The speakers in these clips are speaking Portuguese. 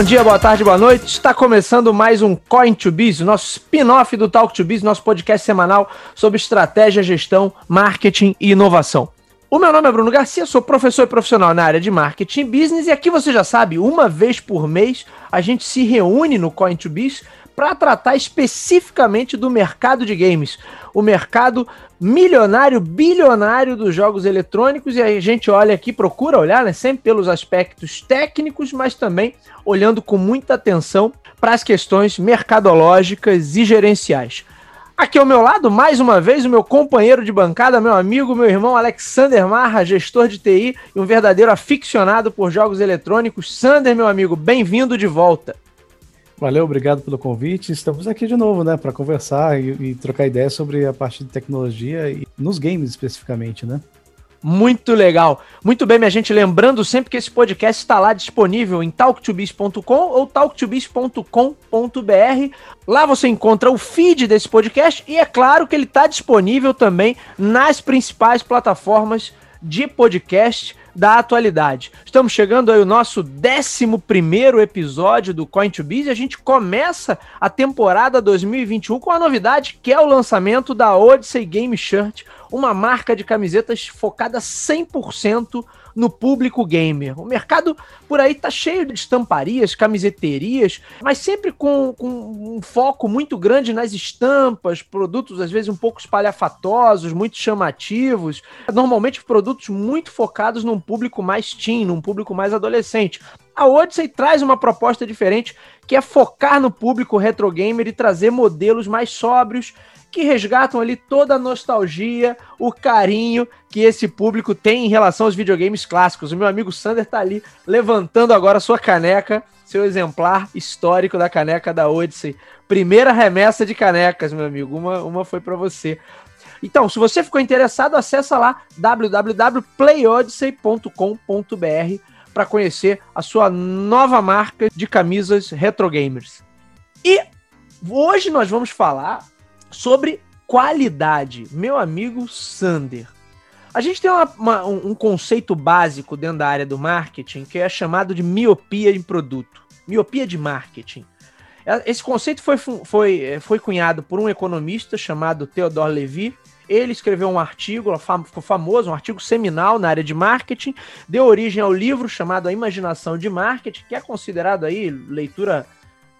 Bom dia, boa tarde, boa noite. Está começando mais um Coin to Biz, nosso spin-off do Talk to Biz, nosso podcast semanal sobre estratégia, gestão, marketing e inovação. O meu nome é Bruno Garcia, sou professor e profissional na área de marketing e business e aqui você já sabe, uma vez por mês a gente se reúne no Coin to Biz para tratar especificamente do mercado de games, o mercado milionário, bilionário dos jogos eletrônicos e a gente olha aqui, procura olhar, né, sempre pelos aspectos técnicos, mas também olhando com muita atenção para as questões mercadológicas e gerenciais. Aqui ao meu lado, mais uma vez, o meu companheiro de bancada, meu amigo, meu irmão Alexander Marra, gestor de TI e um verdadeiro aficionado por jogos eletrônicos. Sander, meu amigo, bem-vindo de volta. Valeu, obrigado pelo convite. Estamos aqui de novo, né, para conversar e, e, trocar ideias sobre a parte de tecnologia e nos games especificamente, né? Muito legal. Muito bem, minha gente. Lembrando sempre que esse podcast está lá disponível em talktobiz.com ou talktobiz.com.br. Lá você encontra o feed desse podcast e é claro que ele está disponível também nas principais plataformas de podcast da atualidade. Estamos chegando aí o nosso 11 episódio do Coin to Biz e a gente começa a temporada 2021 com a novidade que é o lançamento da Odyssey Game Shirt, uma marca de camisetas focada 100% no público gamer. O mercado por aí tá cheio de estamparias, camiseterias, mas sempre com, com, um foco muito grande nas estampas, produtos às vezes um pouco espalhafatosos, muito chamativos. Normalmente produtos muito focados num público mais teen, num público mais adolescente. A Odyssey traz uma proposta diferente, que é focar no público retro gamer e trazer modelos mais sóbrios que resgatam ali toda a nostalgia, o carinho que esse público tem em relação aos videogames clássicos. O meu amigo Sander tá ali levantando agora sua caneca, seu exemplar histórico da caneca da Odyssey. Primeira remessa de canecas, meu amigo. Uma, uma foi para você. Então, se você ficou interessado, acessa lá www.playodyssey.com.br para conhecer a sua nova marca de camisas retro gamers. E hoje nós vamos falar sobre qualidade. Meu amigo Sander. A gente tem uma, uma, um conceito básico dentro da área do marketing que é chamado de miopia em produto, miopia de marketing. É, esse conceito foi, foi, foi cunhado por um economista chamado Theodore Levy. Ele escreveu um artigo, ficou famoso, um artigo seminal na área de marketing, deu origem ao livro chamado A Imaginação de Marketing, que é considerado aí leitura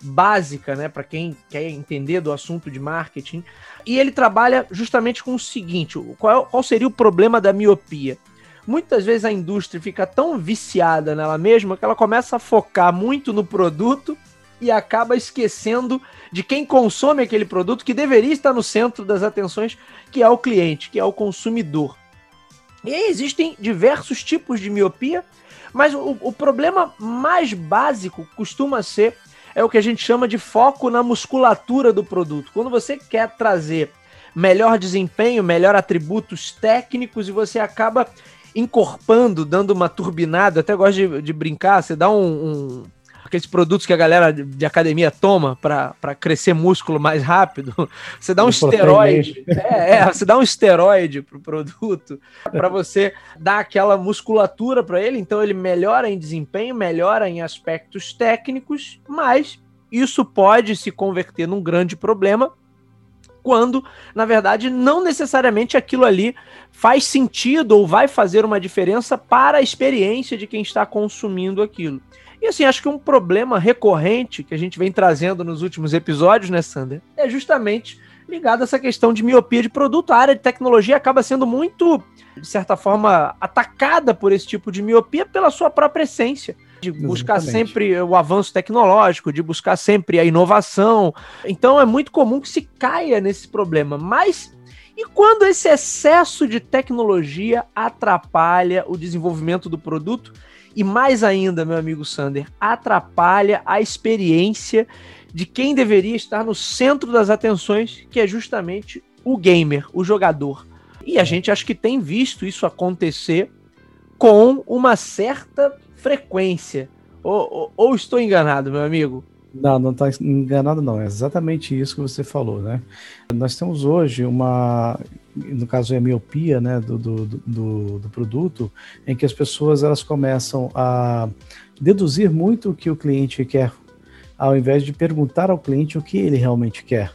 básica, né, para quem quer entender do assunto de marketing. E ele trabalha justamente com o seguinte: qual, qual seria o problema da miopia? Muitas vezes a indústria fica tão viciada nela mesma que ela começa a focar muito no produto e acaba esquecendo de quem consome aquele produto que deveria estar no centro das atenções, que é o cliente, que é o consumidor. E aí existem diversos tipos de miopia, mas o, o problema mais básico costuma ser é o que a gente chama de foco na musculatura do produto. Quando você quer trazer melhor desempenho, melhor atributos técnicos e você acaba encorpando, dando uma turbinada, até gosto de, de brincar, você dá um, um aqueles produtos que a galera de academia toma para crescer músculo mais rápido, você dá um, esteroide. É, é, você dá um esteroide pro produto para você dar aquela musculatura para ele, então ele melhora em desempenho, melhora em aspectos técnicos, mas isso pode se converter num grande problema quando, na verdade, não necessariamente aquilo ali faz sentido ou vai fazer uma diferença para a experiência de quem está consumindo aquilo. E assim, acho que um problema recorrente que a gente vem trazendo nos últimos episódios, né, Sander, é justamente ligado a essa questão de miopia de produto. A área de tecnologia acaba sendo muito, de certa forma, atacada por esse tipo de miopia pela sua própria essência. De buscar Exatamente. sempre o avanço tecnológico, de buscar sempre a inovação. Então é muito comum que se caia nesse problema. Mas e quando esse excesso de tecnologia atrapalha o desenvolvimento do produto e mais ainda, meu amigo Sander, atrapalha a experiência de quem deveria estar no centro das atenções, que é justamente o gamer, o jogador. E a gente acho que tem visto isso acontecer com uma certa frequência. Ou, ou, ou estou enganado, meu amigo? Não, não está enganado não. É exatamente isso que você falou, né? Nós temos hoje uma no caso é a miopia né, do, do, do, do, produto, em que as pessoas elas começam a deduzir muito o que o cliente quer, ao invés de perguntar ao cliente o que ele realmente quer.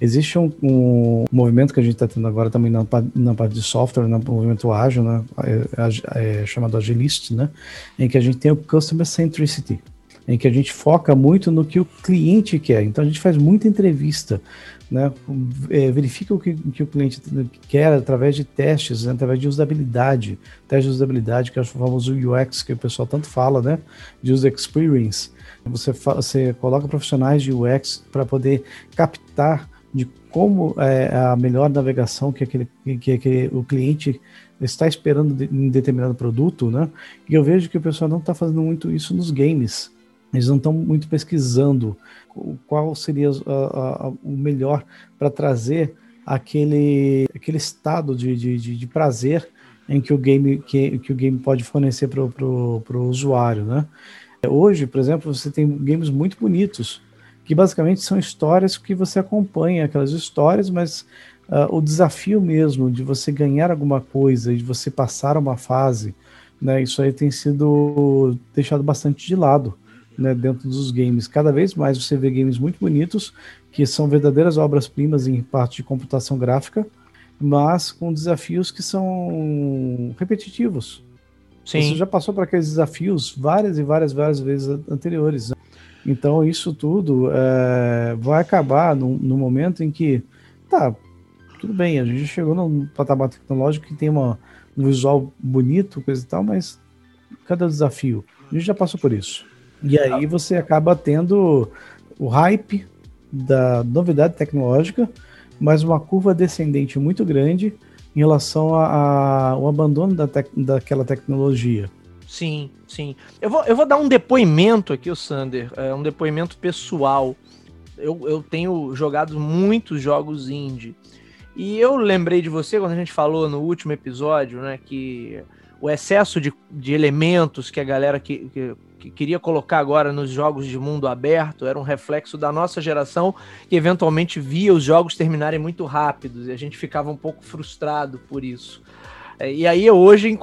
Existe um, um movimento que a gente está tendo agora também na, na, parte de software, no movimento ágil, né, é, é chamado Agilist, né, em que a gente tem o Customer Centricity, em que a gente foca muito no que o cliente quer. Então a gente faz muita entrevista, né? É, verifica o que, que, o cliente quer através de testes, né? através de usabilidade, teste de usabilidade, que é o famoso UX que o pessoal tanto fala, né? De user experience. Você, você coloca profissionais de UX para poder captar de como é a melhor navegação que, aquele, que, que o cliente está esperando em determinado produto, né? E eu vejo que o pessoal não está fazendo muito isso nos games. Eles não estão muito pesquisando qual seria a, a, o melhor para trazer aquele, aquele estado de, de, de, prazer em que o game, que, que o game pode fornecer para o usuário, né? Hoje, por exemplo, você tem games muito bonitos, que basicamente são histórias que você acompanha, aquelas histórias, mas uh, o desafio mesmo de você ganhar alguma coisa, de você passar uma fase, né, isso aí tem sido deixado bastante de lado né, dentro dos games. Cada vez mais você vê games muito bonitos, que são verdadeiras obras-primas em parte de computação gráfica, mas com desafios que são repetitivos. Sim. Você já passou por aqueles desafios várias e várias, várias vezes anteriores. Né? Então, isso tudo é, vai acabar no, no, momento em que, tá, tudo bem, a gente chegou num patamar tecnológico que tem uma, um visual bonito, coisa e tal, mas cada desafio? A gente já passou por isso. E aí você acaba tendo o hype da novidade tecnológica, mas uma curva descendente muito grande em relação ao abandono da tec, daquela tecnologia. Sim, sim. Eu vou, eu vou dar um depoimento aqui, o Sander, é um depoimento pessoal. Eu, eu tenho jogado muitos jogos indie. E eu lembrei de você quando a gente falou no último episódio, né, que o excesso de, de elementos que a galera que, que que queria colocar agora nos jogos de mundo aberto era um reflexo da nossa geração que eventualmente via os jogos terminarem muito rápidos e a gente ficava um pouco frustrado por isso. É, e aí hoje, em,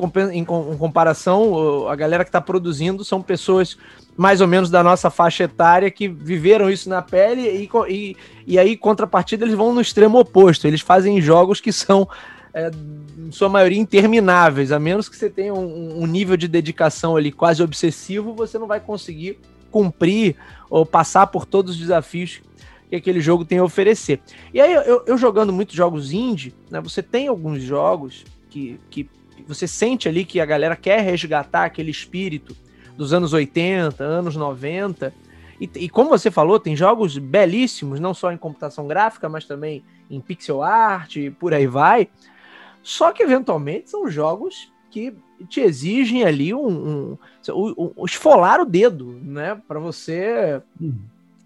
comparação, a galera que está produzindo são pessoas mais ou menos da nossa faixa etária que viveram isso na pele e, e, e aí, contrapartida, eles vão no extremo oposto. Eles fazem jogos que são é, em sua maioria, intermináveis. A menos que você tenha um, um, nível de dedicação ali quase obsessivo, você não vai conseguir cumprir ou passar por todos os desafios que aquele jogo tem a oferecer. E aí, eu, eu jogando muitos jogos indie, né, você tem alguns jogos que, que você sente ali que a galera quer resgatar aquele espírito dos anos 80, anos 90. E, e, como você falou, tem jogos belíssimos, não só em computação gráfica, mas também em pixel art e por aí vai. Só que, eventualmente, são jogos que te exigem ali um, um, um, um esfolar o dedo, né? Para você. Uhum.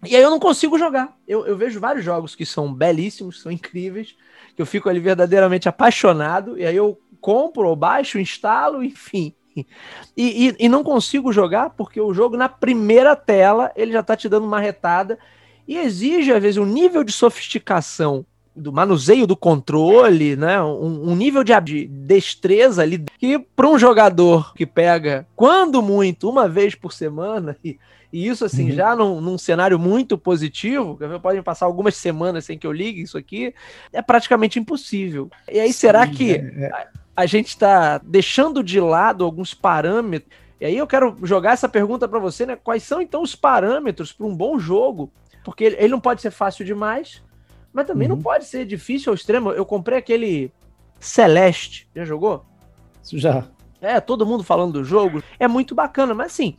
E aí eu não consigo jogar. Eu, eu vejo vários jogos que são belíssimos, são incríveis, que eu fico ali verdadeiramente apaixonado, e aí eu compro ou baixo, instalo, enfim. E, e, e, não consigo jogar porque o jogo, na primeira tela, ele já tá te dando uma retada e exige, às vezes, um nível de sofisticação do manuseio do controle, né? Um, um nível de, de, destreza ali que para um jogador que pega, quando muito, uma vez por semana, e, e isso assim, uhum. já num, num, cenário muito positivo, que podem passar algumas semanas sem que eu ligue isso aqui, é praticamente impossível. E aí, Sim, será que é, é. A, a gente está deixando de lado alguns parâmetros? E aí eu quero jogar essa pergunta para você, né? Quais são então os parâmetros para um bom jogo? Porque ele, ele não pode ser fácil demais, mas também uhum. não pode ser difícil ao extremo. Eu comprei aquele Celeste. Já jogou? Já. É, todo mundo falando do jogo. É muito bacana, mas assim,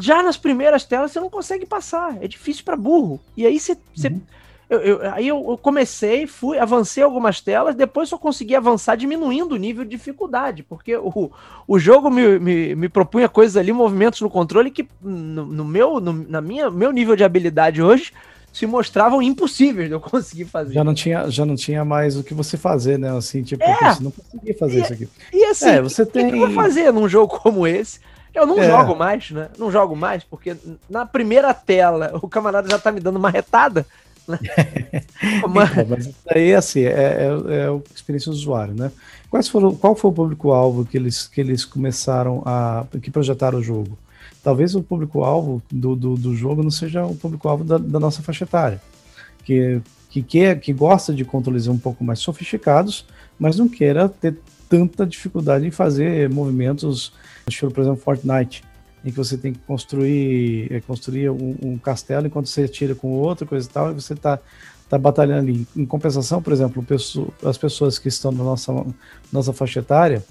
já nas primeiras telas você não consegue passar. É difícil para burro. E aí você. Uhum. Eu, eu, aí eu, comecei, fui, avancei algumas telas, depois só consegui avançar diminuindo o nível de dificuldade, porque o, o jogo me, me, me propunha coisas ali, movimentos no controle que no, no meu, no, na minha, meu nível de habilidade hoje se mostravam impossíveis de eu conseguir fazer. Já não tinha, já não tinha mais o que você fazer, né? Assim, tipo, é. você não conseguia fazer e, isso aqui. E assim, é, você tem... o que eu vou fazer num jogo como esse? Eu não é. jogo mais, né? Não jogo mais, porque na primeira tela o camarada já tá me dando uma retada. então, mas aí, assim, é, é, é a experiência do usuário, né? Quais foram, qual foi o público-alvo que eles, que eles começaram a. que projetaram o jogo? Talvez o público-alvo do, do, do, jogo não seja o público-alvo da, da, nossa faixa etária, que, que, quer, que gosta de controles um pouco mais sofisticados, mas não queira ter tanta dificuldade em fazer movimentos, estilo, por exemplo, Fortnite, em que você tem que construir, é, construir um, um, castelo enquanto você atira com outro, coisa e tal, e você está tá batalhando ali. Em compensação, por exemplo, as pessoas que estão na nossa, nossa faixa etária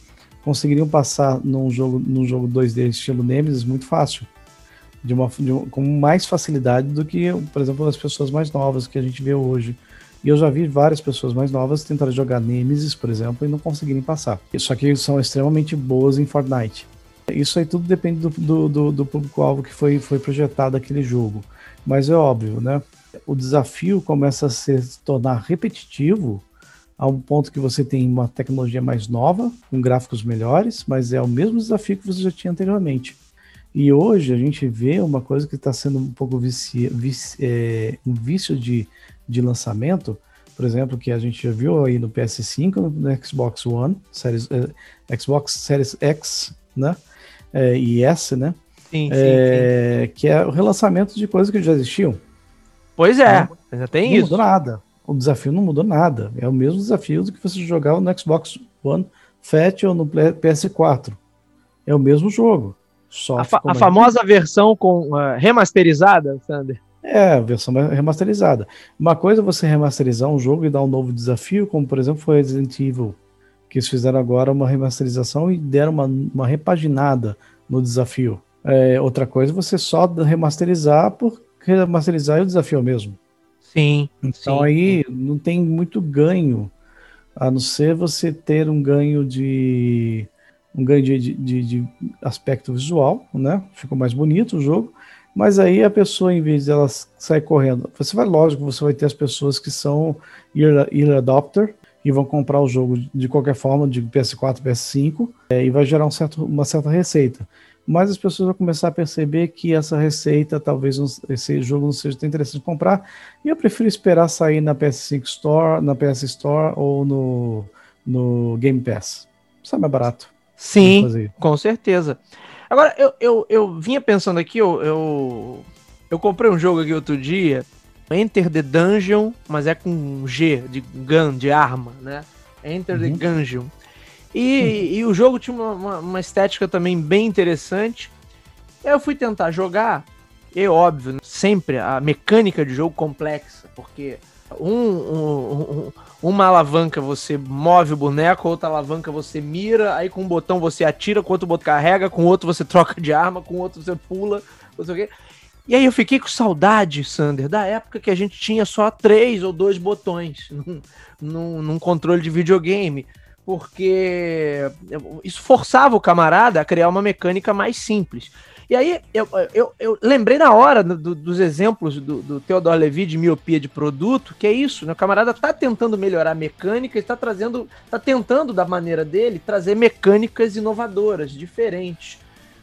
conseguiriam passar num jogo, num jogo 2D estilo Nemesis muito fácil. De uma, de com mais facilidade do que, por exemplo, as pessoas mais novas que a gente vê hoje. E eu já vi várias pessoas mais novas tentarem jogar Nemesis, por exemplo, e não conseguirem passar. Só que são extremamente boas em Fortnite. Isso aí tudo depende do, do, do, do público-alvo que foi, foi projetado aquele jogo. Mas é óbvio, né? O desafio começa a se tornar repetitivo a um ponto que você tem uma tecnologia mais nova, com gráficos melhores, mas é o mesmo desafio que você já tinha anteriormente. E hoje a gente vê uma coisa que está sendo um pouco vici, vici, é, um vício de, de lançamento, por exemplo, que a gente já viu aí no PS5, no Xbox One, Series, é, Xbox Series X, né? É, e S, né? Sim, é, sim, sim, Que é o relançamento de coisas que já existiam. Pois é, né? já tem não isso. Não mudou nada. O desafio não mudou nada. É o mesmo desafio do que você jogar no Xbox One Fat ou no PS4. É o mesmo jogo. Só a, fa a famosa versão com uh, remasterizada, Sander? É, a versão remasterizada. Uma coisa é você remasterizar um jogo e dar um novo desafio, como por exemplo foi Resident Evil, que eles fizeram agora uma remasterização e deram uma, uma repaginada no desafio. É, outra coisa é você só remasterizar por remasterizar e o desafio é mesmo. Sim. Então sim. aí não tem muito ganho, a não ser você ter um ganho de um ganho de, de, de aspecto visual, né? Ficou mais bonito o jogo, mas aí a pessoa, em vez de ela sair correndo, você vai, lógico, você vai ter as pessoas que são early adopter e vão comprar o jogo de qualquer forma, de PS4, PS5, é, e vai gerar um certo, uma certa receita. Mas as pessoas vão começar a perceber que essa receita, talvez esse jogo não seja tão interessante de comprar, e eu prefiro esperar sair na PS5 Store, na PS Store ou no, no Game Pass. Isso é mais barato. Sim, com certeza. Agora, eu, eu, eu vinha pensando aqui, eu, eu, eu comprei um jogo aqui outro dia, Enter the Dungeon, mas é com G, de gun, de arma, né? Enter uhum. the Gungeon. E, e, o jogo tinha uma, uma, uma, estética também bem interessante. Eu fui tentar jogar, e óbvio, né, sempre a mecânica de jogo complexa, porque um, um, um, uma alavanca você move o boneco, outra alavanca você mira, aí com um botão você atira, com outro botão carrega, com outro você troca de arma, com outro você pula, não sei o quê. E aí eu fiquei com saudade, Sander, da época que a gente tinha só três ou dois botões num, num, num controle de videogame, porque isso forçava o camarada a criar uma mecânica mais simples. E aí eu, eu, eu lembrei na hora do, dos exemplos do, do Theodore Levy de miopia de produto, que é isso, né? O camarada tá tentando melhorar a mecânica, está trazendo, tá tentando da maneira dele trazer mecânicas inovadoras, diferentes.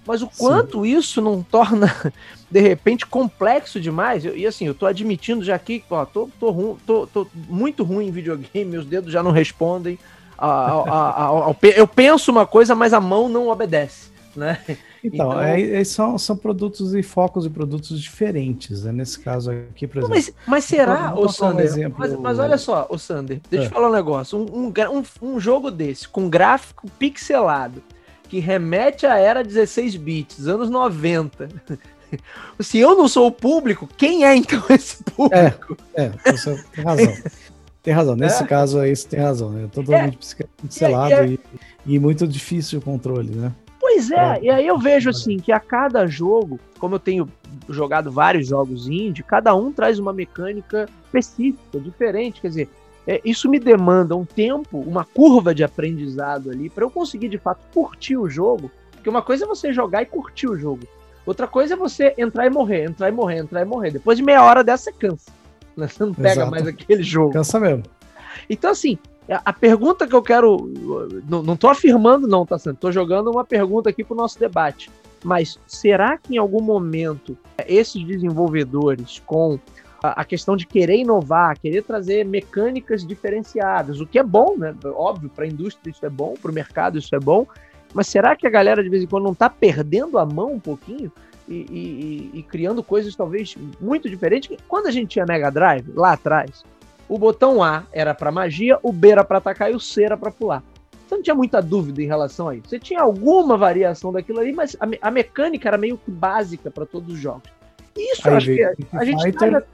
Mas o quanto Sim. isso não torna, de repente, complexo demais. Eu, e assim, eu tô admitindo já aqui, ó, tô, tô, ru, tô, tô muito ruim em videogame, meus dedos já não respondem. A, a, a, eu penso uma coisa, mas a mão não obedece. Né? Então, então é, é, são, são produtos e focos de produtos diferentes, né? Nesse caso aqui, por exemplo. Mas, mas será, o Sander? Um exemplo, mas, mas, olha só, o Sander, deixa é. eu te falar um negócio. Um, um, um, jogo desse, com gráfico pixelado, que remete à era 16 bits, anos 90. Se eu não sou o público, quem é então esse público? É, é você tem razão. Tem razão, nesse é. caso aí você tem razão, né? Totalmente é. pixelado é, é. e, e muito difícil o controle, né? Pois é, é, e aí eu vejo assim que a cada jogo, como eu tenho jogado vários jogos indie, cada um traz uma mecânica específica, diferente. Quer dizer, é, isso me demanda um tempo, uma curva de aprendizado ali, para eu conseguir de fato curtir o jogo. Porque uma coisa é você jogar e curtir o jogo. Outra coisa é você entrar e morrer, entrar e morrer, entrar e morrer. Depois de meia hora dessa, você cansa. Né? Você não pega Exato. mais aquele jogo. Cansa mesmo. Então, assim, a pergunta que eu quero. Não, tô afirmando, não, tá sendo. Tô jogando uma pergunta aqui pro nosso debate. Mas será que em algum momento esses desenvolvedores com a questão de querer inovar, querer trazer mecânicas diferenciadas, o que é bom, né? Óbvio, para a indústria isso é bom, para o mercado isso é bom, mas será que a galera de vez em quando não está perdendo a mão um pouquinho e, e, e, criando coisas talvez muito diferentes? Quando a gente tinha Mega Drive, lá atrás, o botão A era para magia, o B era para atacar e o C era para pular. Você não tinha muita dúvida em relação a isso. Você tinha alguma variação daquilo ali, mas a, a mecânica era meio que básica para todos os jogos. Isso Aí acho que a, gente Fighter... tá,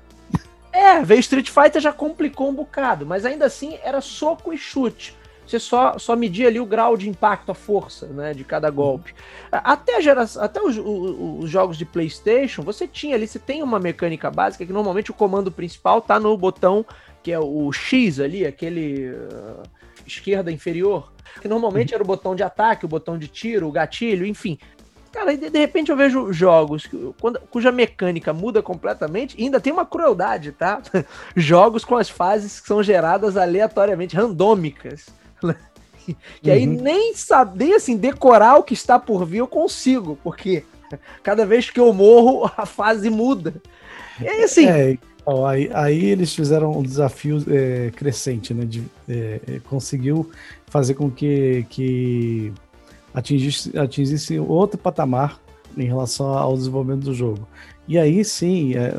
É, veio Street Fighter já complicou um bocado, mas ainda assim era soco e chute você só, só media ali o grau de impacto, a força né, de cada golpe. Até, a geração, até os, os, os, jogos de PlayStation, você tinha ali, você tem uma mecânica básica que normalmente o comando principal tá no botão que é o X ali, aquele uh, esquerda inferior, que normalmente era o botão de ataque, o botão de tiro, o gatilho, enfim. Cara, de, de repente eu vejo jogos que, quando, cuja mecânica muda completamente e ainda tem uma crueldade, tá? jogos com as fases que são geradas aleatoriamente, randômicas. Que aí uhum. nem saber assim, decorar o que está por vir eu consigo, porque cada vez que eu morro, a fase muda. E aí, assim. É, então, aí, aí, eles fizeram um desafio é, crescente, né? De, é, é, conseguiu fazer com que, que atingisse, atingisse outro patamar em relação ao desenvolvimento do jogo. E aí sim, é,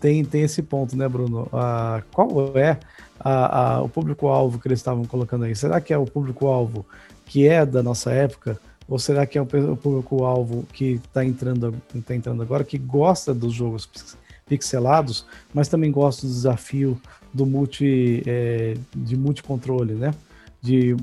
tem, tem esse ponto, né, Bruno? Ah, qual é a, a, o público-alvo que eles estavam colocando aí? Será que é o público-alvo que é da nossa época? Ou será que é o público-alvo que está entrando, tá entrando agora, que gosta dos jogos pixelados, mas também gosta do desafio do multi, é, de multicontrole, né? De,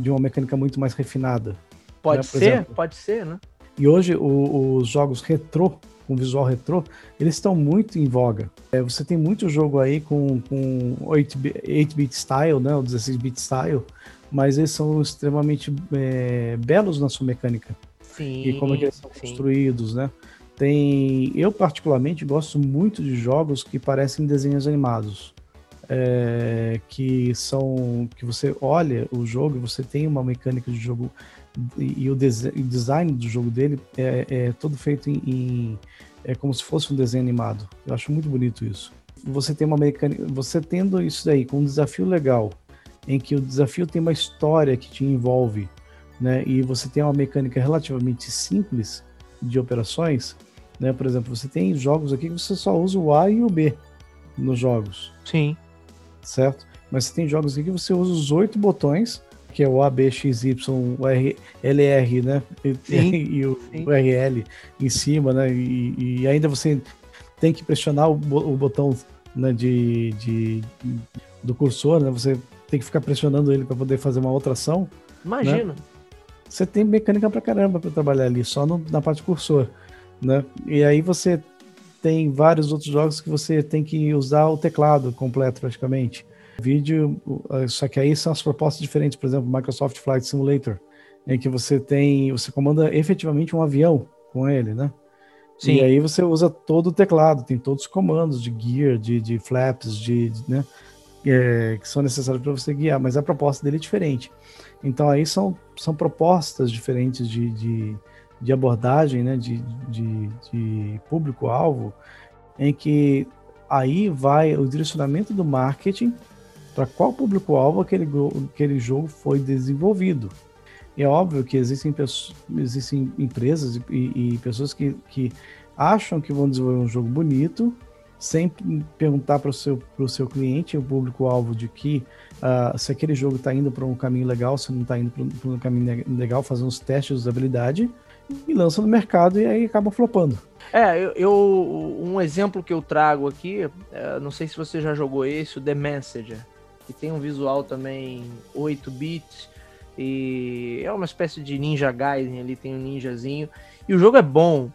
de uma mecânica muito mais refinada. Pode né? ser, exemplo. pode ser, né? E hoje o, os jogos retrô com visual retrô, eles estão muito em voga. É, você tem muito jogo aí com, com 8-bit style, né, o 16-bit style, mas eles são extremamente é, belos na sua mecânica. Sim, e como é que eles são sim. construídos, né? Tem, eu particularmente gosto muito de jogos que parecem desenhos animados. É, que são que você olha o jogo e você tem uma mecânica de jogo e, o, o, design do jogo dele é, é todo feito em, em, é como se fosse um desenho animado. Eu acho muito bonito isso. Você tem uma mecânica, você tendo isso daí com um desafio legal, em que o desafio tem uma história que te envolve, né? E você tem uma mecânica relativamente simples de operações, né? Por exemplo, você tem jogos aqui que você só usa o A e o B nos jogos. Sim. Certo? Mas você tem jogos aqui que você usa os oito botões que é o ABXY, o R, LR, né? Sim, e o sim. URL em cima, né? E, e, ainda você tem que pressionar o, o botão né, de, de, do cursor, né? Você tem que ficar pressionando ele para poder fazer uma outra ação. Imagina. Né? Você tem mecânica pra caramba para trabalhar ali, só no, na parte cursor, né? E aí você tem vários outros jogos que você tem que usar o teclado completo praticamente vídeo, só que aí são as propostas diferentes, por exemplo, Microsoft Flight Simulator, em que você tem, você comanda efetivamente um avião com ele, né? Sim. E aí você usa todo o teclado, tem todos os comandos de gear, de, de flaps, de, de né? É, que são necessários para você guiar, mas a proposta dele é diferente. Então aí são, são propostas diferentes de, de, de abordagem, né? De, de, de público-alvo, em que aí vai o direcionamento do marketing para qual público-alvo aquele, aquele jogo foi desenvolvido. é óbvio que existem, existem empresas e, e pessoas que, que acham que vão desenvolver um jogo bonito, sem perguntar para o seu, seu cliente, o público-alvo, de que uh, se aquele jogo está indo para um caminho legal, se não está indo para um caminho legal, fazendo os testes de usabilidade e lança no mercado e aí acaba flopando. É, eu, eu um exemplo que eu trago aqui, é, não sei se você já jogou esse, o The Messenger que tem um visual também 8 bits e é uma espécie de Ninja Gaiden ali, tem um ninjazinho. E o jogo é bom.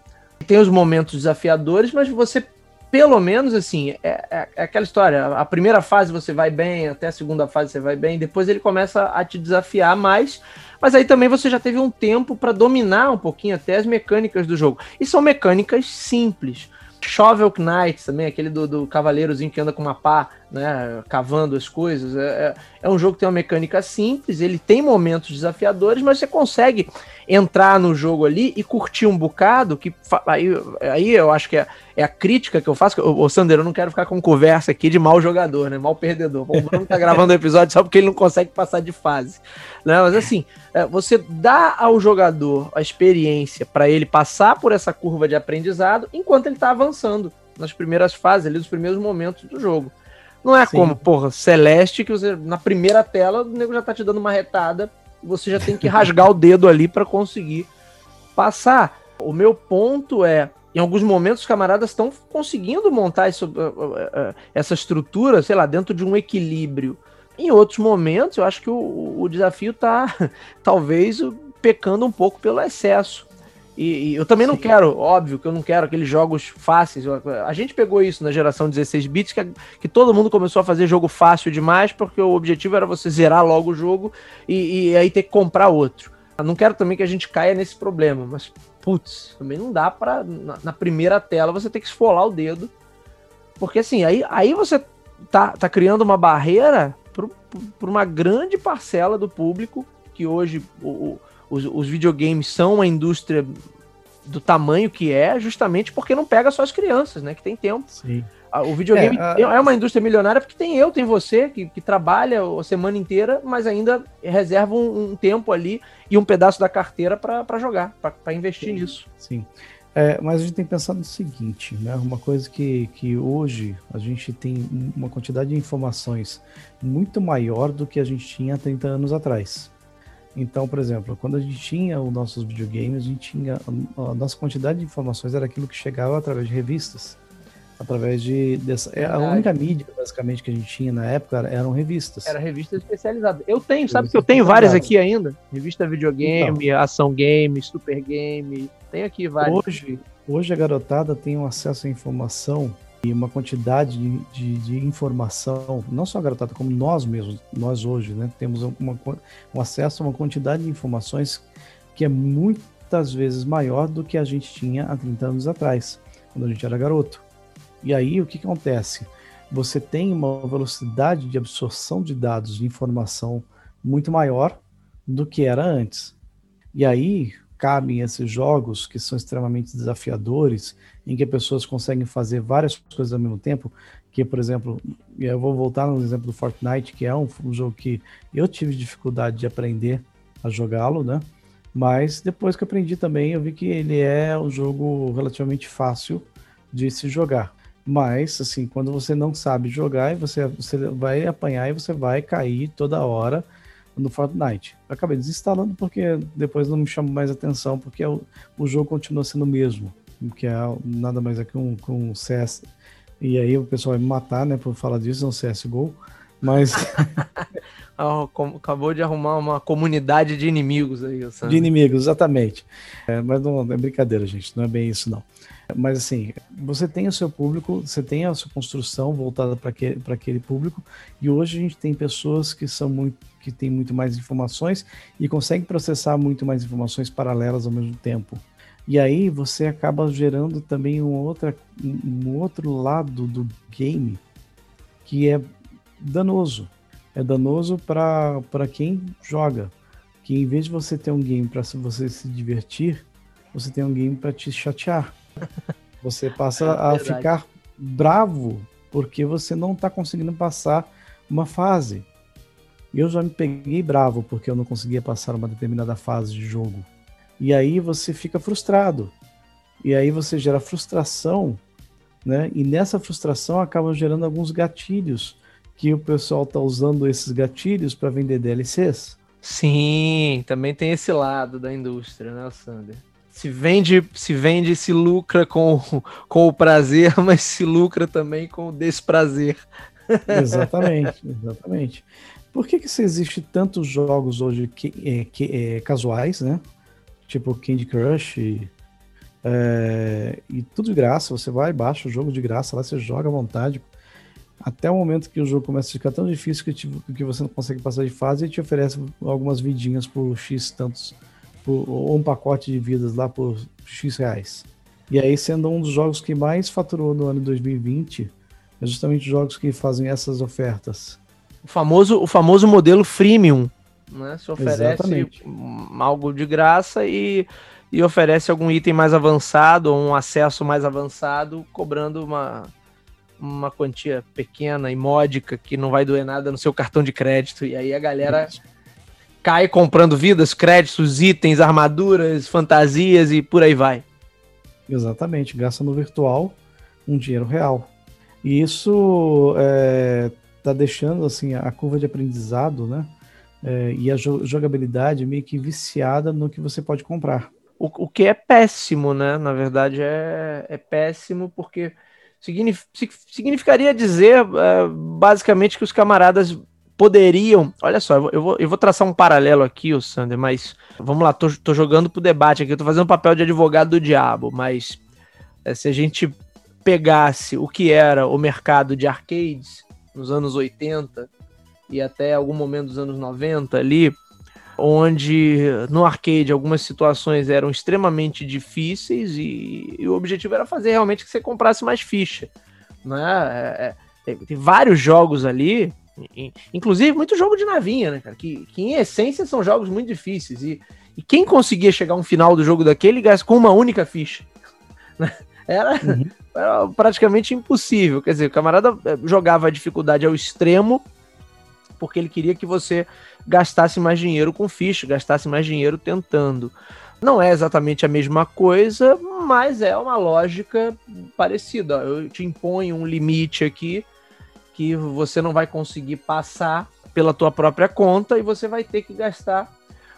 Tem os momentos desafiadores, mas você pelo menos assim, é, é, é, aquela história. A primeira fase você vai bem, até a segunda fase você vai bem, depois ele começa a te desafiar mais, mas aí também você já teve um tempo para dominar um pouquinho até as mecânicas do jogo. E são mecânicas simples. Shovel Knight também, aquele do, do cavaleirozinho que anda com uma pá, né, cavando as coisas. É, é, é, um jogo que tem uma mecânica simples, ele tem momentos desafiadores, mas você consegue entrar no jogo ali e curtir um bocado, que aí, aí eu acho que é, é a crítica que eu faço. Ô, Sander, eu não quero ficar com conversa aqui de mau jogador, né? Mal perdedor. O Bruno tá gravando o episódio só porque ele não consegue passar de fase. Né? Mas assim, é, você dá ao jogador a experiência para ele passar por essa curva de aprendizado enquanto ele tá avançando nas primeiras fases, ali, nos primeiros momentos do jogo. Não é Sim. como, porra, Celeste, que você, na primeira tela, o nego já tá te dando uma retada, você já tem que rasgar o dedo ali para conseguir passar. O meu ponto é, em alguns momentos os camaradas estão conseguindo montar isso, uh, uh, uh, essa estrutura, sei lá, dentro de um equilíbrio. Em outros momentos, eu acho que o, o desafio está talvez pecando um pouco pelo excesso. E, e eu também Sim. não quero, óbvio que eu não quero aqueles jogos fáceis. A gente pegou isso na geração 16 bits, que, que todo mundo começou a fazer jogo fácil demais, porque o objetivo era você zerar logo o jogo e, e aí ter que comprar outro. Eu não quero também que a gente caia nesse problema, mas putz, também não dá para na, na, primeira tela você ter que esfolar o dedo. Porque assim, aí, aí você tá, tá criando uma barreira para uma grande parcela do público que hoje o, os, os videogames são uma indústria do tamanho que é, justamente porque não pega só as crianças, né? Que tem tempo. Sim. O videogame é, a... é, uma indústria milionária porque tem eu, tem você, que, que trabalha a semana inteira, mas ainda reserva um, um tempo ali e um pedaço da carteira para jogar, para investir Sim. nisso. Sim. É, mas a gente tem que pensar no seguinte, né? Uma coisa que, que hoje a gente tem uma quantidade de informações muito maior do que a gente tinha há 30 anos atrás. Então, por exemplo, quando a gente tinha os nossos videogames, a gente tinha a nossa quantidade de informações era aquilo que chegava através de revistas, através de dessa, é a única mídia basicamente que a gente tinha na época eram revistas. Era revistas especializadas. Eu tenho, sabe que eu tenho várias aqui ainda? Revista videogame, então, ação game, super game, tem aqui várias. Hoje, hoje a garotada tem um acesso à informação e uma quantidade de, de, de, informação, não só a como nós mesmos, nós hoje, né, temos uma, um acesso a uma quantidade de informações que é muitas vezes maior do que a gente tinha há 30 anos atrás, quando a gente era garoto. E aí o que acontece? Você tem uma velocidade de absorção de dados, de informação muito maior do que era antes. E aí cabem esses jogos que são extremamente desafiadores, em que pessoas conseguem fazer várias coisas ao mesmo tempo, que, por exemplo, eu vou voltar no exemplo do Fortnite, que é um, um jogo que eu tive dificuldade de aprender a jogá-lo, né? Mas depois que aprendi também, eu vi que ele é um jogo relativamente fácil de se jogar. Mas, assim, quando você não sabe jogar, você, você vai apanhar e você vai cair toda hora no Fortnite. Eu acabei desinstalando porque depois não me chama mais atenção, porque o, o jogo continua sendo o mesmo, que é nada mais é que um, que um CS. E aí o pessoal vai me matar, né, por falar disso, é um CSGO, mas... Ah, acabou de arrumar uma comunidade de inimigos aí, De inimigos, exatamente. É, mas não é brincadeira, gente, não é bem isso, não. Mas assim, você tem o seu público, você tem a sua construção voltada para aquele, público, e hoje a gente tem pessoas que são muito que têm muito mais informações e conseguem processar muito mais informações paralelas ao mesmo tempo. E aí você acaba gerando também um, outra, um outro lado do game que é danoso. É danoso para quem joga. Que em vez de você ter um game para você se divertir, você tem um game para te chatear. Você passa é a ficar bravo porque você não está conseguindo passar uma fase. Eu já me peguei bravo porque eu não conseguia passar uma determinada fase de jogo. E aí você fica frustrado. E aí você gera frustração, né? E nessa frustração acaba gerando alguns gatilhos que o pessoal está usando esses gatilhos para vender DLCs. Sim, também tem esse lado da indústria, né, Sander? Se vende, se vende, se lucra com, com o prazer, mas se lucra também com o desprazer. Exatamente, exatamente. Por que que existe tantos jogos hoje que, é, que é, casuais, né? Tipo Candy Crush e, é, e tudo de graça. Você vai, baixa o jogo de graça, lá você joga à vontade. Até o momento que o jogo começa a ficar tão difícil que, te, que você não consegue passar de fase e te oferece algumas vidinhas por X tantos por, ou um pacote de vidas lá por X reais. E aí, sendo um dos jogos que mais faturou no ano 2020, é justamente jogos que fazem essas ofertas. O famoso, o famoso modelo freemium. né? Se oferece Exatamente. algo de graça e, e oferece algum item mais avançado ou um acesso mais avançado, cobrando uma, uma quantia pequena e módica que não vai doer nada no seu cartão de crédito. E aí a galera cai comprando vidas, créditos, itens, armaduras, fantasias e por aí vai. Exatamente, gasta no virtual um dinheiro real. E isso está é, deixando assim a curva de aprendizado, né? É, e a jogabilidade meio que viciada no que você pode comprar. O, o que é péssimo, né? Na verdade, é, é péssimo porque significaria dizer é, basicamente que os camaradas poderiam. Olha só, eu vou, eu vou traçar um paralelo aqui, o Sander, mas vamos lá, tô, tô jogando pro debate aqui, eu tô fazendo um papel de advogado do diabo, mas é, se a gente pegasse o que era o mercado de arcades nos anos 80 e até algum momento dos anos 90 ali, onde no arcade algumas situações eram extremamente difíceis e, e o objetivo era fazer realmente que você comprasse mais ficha. Né? É, é, tem vários jogos ali, inclusive muito jogo de navinha, né, cara? Que, que em essência são jogos muito difíceis. E, e quem conseguia chegar a um final do jogo daquele com uma única ficha? Né? Era, uhum. era praticamente impossível. Quer dizer, o camarada eh, jogava a dificuldade ao extremo porque ele queria que você gastasse mais dinheiro com ficha, gastasse mais dinheiro tentando. Não é exatamente a mesma coisa, mas é uma lógica parecida. Eu te imponho um limite aqui que você não vai conseguir passar pela tua própria conta e você vai ter que gastar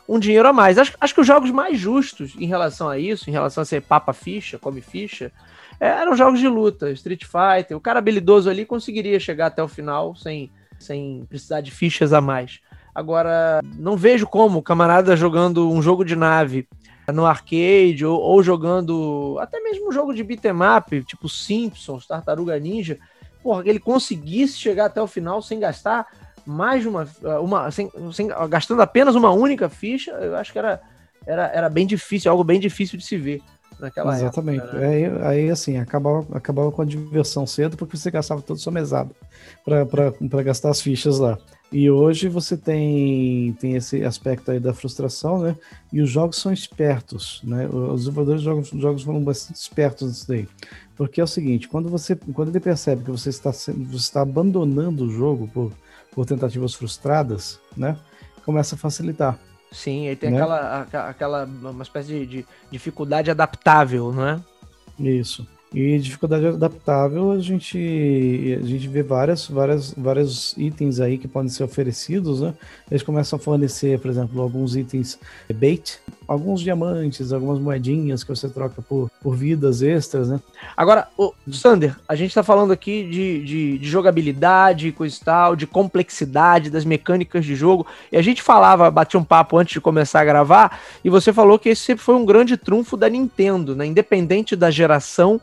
um dinheiro a mais. Acho, acho que os jogos mais justos em relação a isso, em relação a ser papa ficha, come ficha, eram jogos de luta, Street Fighter. O cara habilidoso ali conseguiria chegar até o final sem sem precisar de fichas a mais. Agora, não vejo como o camarada jogando um jogo de nave no arcade ou, ou jogando até mesmo um jogo de beat'em up, tipo Simpsons, Tartaruga Ninja, porra, ele conseguisse chegar até o final sem gastar mais de uma, uma sem, sem, gastando apenas uma única ficha, eu acho que era, era, era bem difícil, algo bem difícil de se ver naquela Exatamente. época. Exatamente. Né? Aí, aí, assim, acabava, acabava com a diversão cedo porque você gastava todo o seu mesado para gastar as fichas lá. E hoje você tem, tem esse aspecto aí da frustração, né? E os jogos são espertos, né? Os desenvolvedores de jogos, jogos foram bastante espertos nisso daí. Porque é o seguinte, quando você quando ele percebe que você está, você está abandonando o jogo por, por tentativas frustradas, né? Começa a facilitar. Sim, ele tem né? aquela, aquela uma espécie de, de, dificuldade adaptável, não é? Isso. E dificuldade adaptável, a gente, a gente vê várias, várias, vários itens aí que podem ser oferecidos, né? Eles começam a fornecer, por exemplo, alguns itens bait, alguns diamantes, algumas moedinhas que você troca por, por vidas extras, né? Agora, o Sander, a gente tá falando aqui de, de, de jogabilidade, coisa e tal, de complexidade das mecânicas de jogo, e a gente falava, batia um papo antes de começar a gravar, e você falou que esse foi um grande trunfo da Nintendo, né? Independente da geração,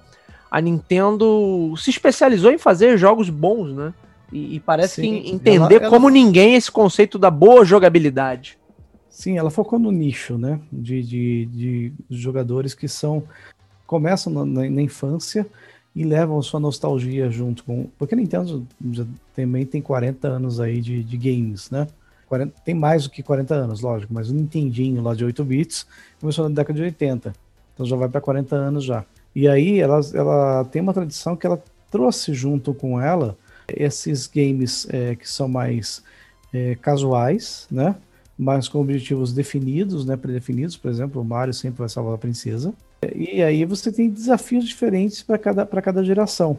a Nintendo se especializou em fazer jogos bons, né? E, e parece Sim, que entender ela, como ninguém esse conceito da boa jogabilidade. Sim, ela focou no nicho, né? De, de, de jogadores que são começam na, na, na, infância e levam sua nostalgia junto com. Porque a Nintendo já também tem 40 anos aí de, de games, né? 40, tem mais do que 40 anos, lógico, mas o Nintendinho lá de 8 bits começou na década de 80. Então já vai para 40 anos já. E aí ela, ela tem uma tradição que ela trouxe junto com ela esses games é, que são mais é, casuais, né? Mas com objetivos definidos, né? Predefinidos, por exemplo, o Mario sempre vai salvar a princesa. E aí você tem desafios diferentes para cada, cada geração.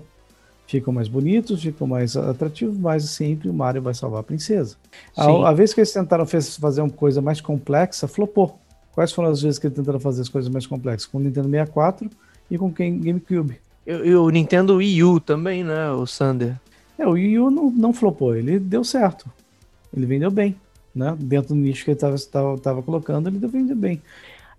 Ficam mais bonitos, ficam mais atrativos, mas sempre o Mario vai salvar a princesa. A, a, vez que eles tentaram fazer uma coisa mais complexa, flopou. Quais foram as vezes que eles tentaram fazer as coisas mais complexas? Com o Nintendo 64 e com quem GameCube. E o Nintendo Wii U também, né, o Sander? É, o Wii U não, não flopou, ele deu certo. Ele vendeu bem, né? Dentro do nicho que ele estava colocando, ele vendeu bem.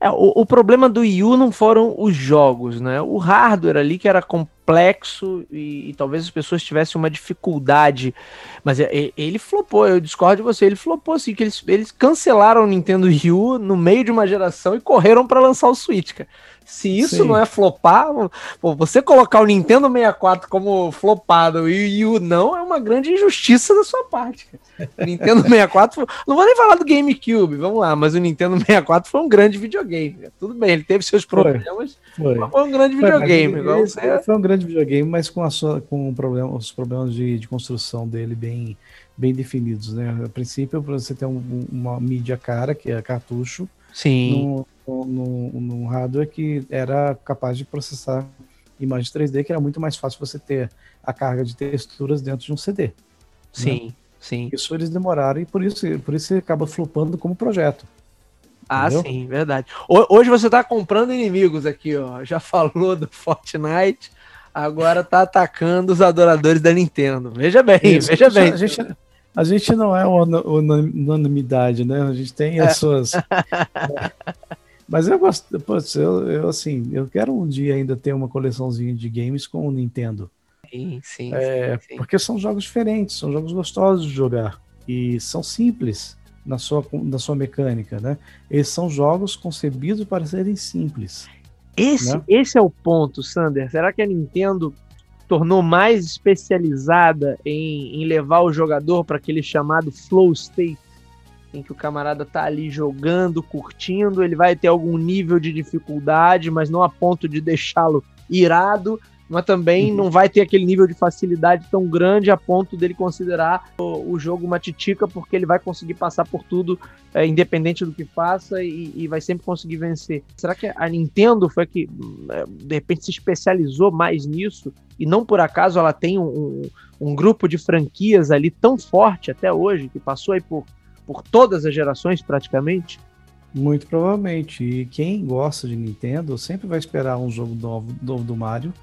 É, o, o, problema do Wii U não foram os jogos, né? O hardware ali que era complexo e, e talvez as pessoas tivessem uma dificuldade. Mas é, ele flopou, eu discordo de você, ele flopou assim, que eles, eles cancelaram o Nintendo Wii U no meio de uma geração e correram para lançar o Switch, cara. Se isso Sim. não é flopar, pô, você colocar o Nintendo 64 como flopado e, e o não é uma grande injustiça da sua parte. O Nintendo 64, não vou nem falar do GameCube, vamos lá, mas o Nintendo 64 foi um grande videogame. Tudo bem, ele teve seus problemas, foi, foi. foi um grande videogame. Foi, você... foi um grande videogame, mas com, a sua, com problema, os problemas de, de construção dele bem, bem definidos, né? A princípio, você tem um, uma mídia cara, que é cartucho, Sim. No, no, hardware que era capaz de processar imagens 3D, que era muito mais fácil você ter a carga de texturas dentro de um CD. Né? Sim, né? sim. Isso eles demoraram e por isso, por isso acaba flopando como projeto. Ah, Entendeu? sim, verdade. Hoje você está comprando inimigos aqui, ó. Já falou do Fortnite, agora está atacando os adoradores da Nintendo. Veja bem, isso, veja bem. A gente, a gente não é unanimidade, né? A gente tem as é. suas. Mas eu gosto, putz, eu, eu assim, eu quero um dia ainda ter uma coleçãozinha de games com o Nintendo. Sim, sim, é, sim, Porque são jogos diferentes, são jogos gostosos de jogar e são simples na sua, na sua mecânica, né? Eles são jogos concebidos para serem simples. Esse, né? esse é o ponto, Sander. Será que a Nintendo tornou mais especializada em, em levar o jogador para aquele chamado flow state, em que o camarada tá ali jogando, curtindo, ele vai ter algum nível de dificuldade, mas não a ponto de deixá-lo irado, mas também uhum. não vai ter aquele nível de facilidade tão grande a ponto dele considerar o, o jogo uma titica, porque ele vai conseguir passar por tudo, é, independente do que faça, e, e, vai sempre conseguir vencer. Será que a Nintendo foi que, é, de repente, se especializou mais nisso, e não por acaso ela tem um, um, um grupo de franquias ali tão forte até hoje, que passou aí por, por todas as gerações praticamente? Muito provavelmente. E quem gosta de Nintendo sempre vai esperar um jogo novo, novo do Mario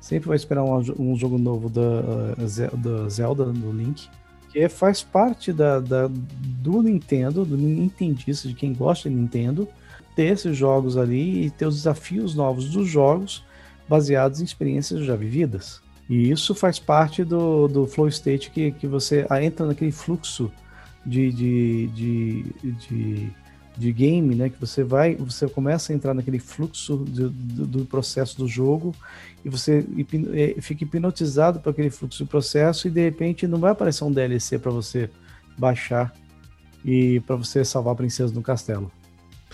sempre vai esperar um, um jogo novo da, uh, da Zelda, do Link, que faz parte da, da, do Nintendo, do Nintendista, de quem gosta de Nintendo, ter esses jogos ali e ter os desafios novos dos jogos baseados em experiências já vividas. E isso faz parte do, do flow state que, que você entra naquele fluxo de, de, de, de de game, né? Que você vai, você começa a entrar naquele fluxo do, do, do processo do jogo e você é, fica hipnotizado por aquele fluxo do processo e de repente não vai aparecer um DLC para você baixar e para você salvar a princesa no castelo.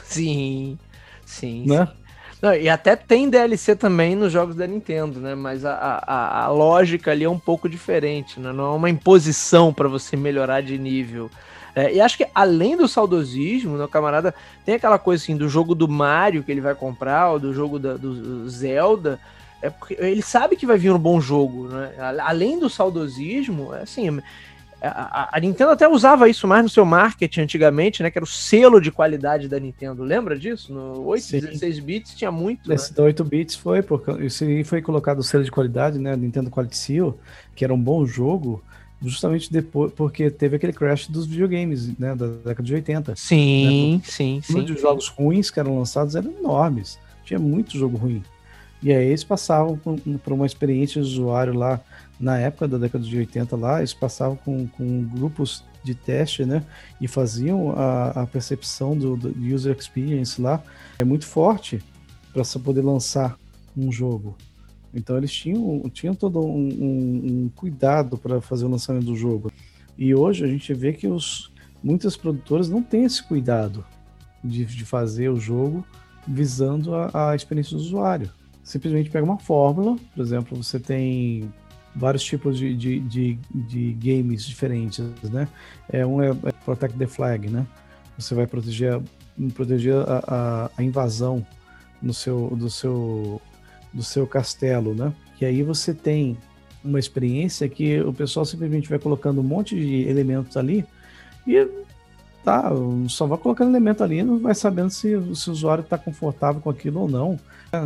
Sim, sim. Né? Sim. Não, e até tem DLC também nos jogos da Nintendo, né? Mas a, a, a lógica ali é um pouco diferente, né? Não é uma imposição para você melhorar de nível. É, e acho que além do saudosismo, né, camarada tem aquela coisa assim do jogo do Mario que ele vai comprar, ou do jogo da, do Zelda. É porque ele sabe que vai vir um bom jogo, né? Além do saudosismo, é assim, a, a, Nintendo até usava isso mais no seu marketing antigamente, né? Que era o selo de qualidade da Nintendo. Lembra disso? No 8, Sim. 16 bits tinha muito. Esse né? 8 bits foi, porque isso foi colocado o selo de qualidade, né? Nintendo Quality Seal, que era um bom jogo justamente depois, porque teve aquele crash dos videogames, né, da década de 80. Sim, né? sim, sim. de jogos ruins que eram lançados eram enormes. Tinha muito jogo ruim. E aí eles passavam por, uma experiência de usuário lá, na época da década de 80 lá, eles passavam com, com grupos de teste, né, e faziam a, a percepção do, do user experience lá. É muito forte para você poder lançar um jogo. Então eles tinham, tinham todo um, um, um cuidado para fazer o lançamento do jogo. E hoje a gente vê que os, muitas produtoras não têm esse cuidado de, de fazer o jogo visando a, a, experiência do usuário. Simplesmente pega uma fórmula, por exemplo, você tem vários tipos de, de, de, de games diferentes, né? É, um é, é, Protect the Flag, né? Você vai proteger, proteger a, a, a invasão no seu, do seu do seu castelo, né? Que aí você tem uma experiência que o pessoal simplesmente vai colocando um monte de elementos ali e tá, só vai colocando elemento ali não vai sabendo se, se o usuário está confortável com aquilo ou não?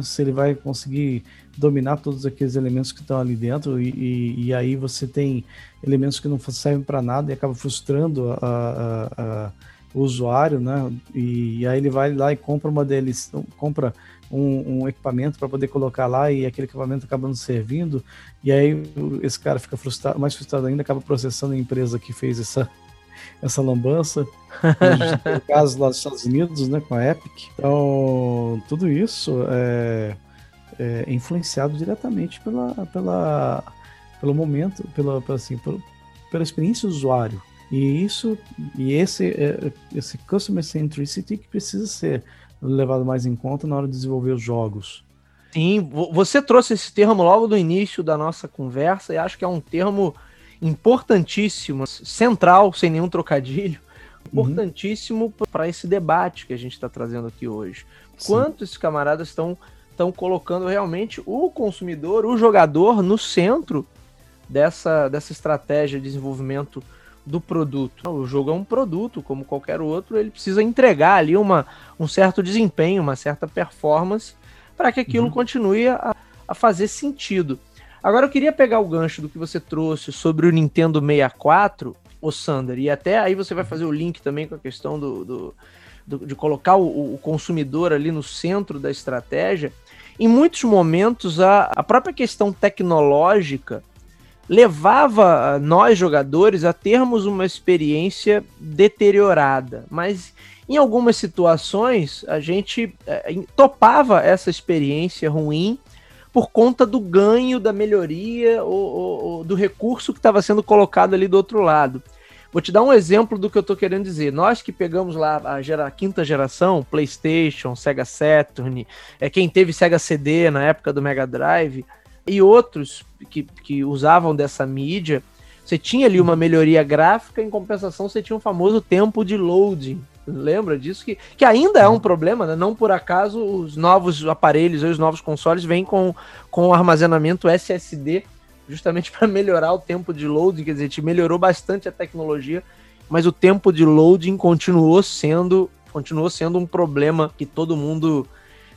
Se ele vai conseguir dominar todos aqueles elementos que estão ali dentro e, e, e, aí você tem elementos que não servem para nada e acaba frustrando a, a, a, o usuário, né? E, e, aí ele vai lá e compra uma deles, compra um, um equipamento para poder colocar lá e aquele equipamento acaba não servindo, e aí esse cara fica frustrado, mais frustrado ainda, acaba processando a empresa que fez essa, essa lambança. no caso lá dos Estados Unidos, né, com a Epic. Então, tudo isso é, é influenciado diretamente pela, pela, pelo momento, pela, assim, pela, pela experiência do usuário. E isso, e esse, é, esse customer centricity que precisa ser levado mais em conta na hora de desenvolver os jogos. Sim, você trouxe esse termo logo do início da nossa conversa e acho que é um termo importantíssimo, central, sem nenhum trocadilho, uhum. importantíssimo uhum. para esse debate que a gente está trazendo aqui hoje. Sim. Quanto esses camaradas estão estão colocando realmente o consumidor, o jogador no centro dessa, dessa estratégia de desenvolvimento do produto. O jogo é um produto, como qualquer outro, ele precisa entregar ali uma, um certo desempenho, uma certa performance, para que aquilo uhum. continue a, a fazer sentido. Agora eu queria pegar o gancho do que você trouxe sobre o Nintendo 64, o Sander, e até aí você vai fazer o link também com a questão do, do, do de colocar o, o, consumidor ali no centro da estratégia. Em muitos momentos, a, a própria questão tecnológica levava nós jogadores a termos uma experiência deteriorada, mas em algumas situações a gente é, topava essa experiência ruim por conta do ganho, da melhoria ou, ou, ou do recurso que estava sendo colocado ali do outro lado. Vou te dar um exemplo do que eu estou querendo dizer. Nós que pegamos lá a, gera, a, quinta geração, PlayStation, Sega Saturn, é quem teve Sega CD na época do Mega Drive, e outros que, que usavam dessa mídia, você tinha ali uma melhoria gráfica, em compensação você tinha um famoso tempo de loading. Lembra disso? Que, que ainda é um problema, né? Não por acaso os novos aparelhos, os novos consoles vêm com, com armazenamento SSD, justamente para melhorar o tempo de loading. Quer dizer, te melhorou bastante a tecnologia, mas o tempo de loading continuou sendo, continuou sendo um problema que todo mundo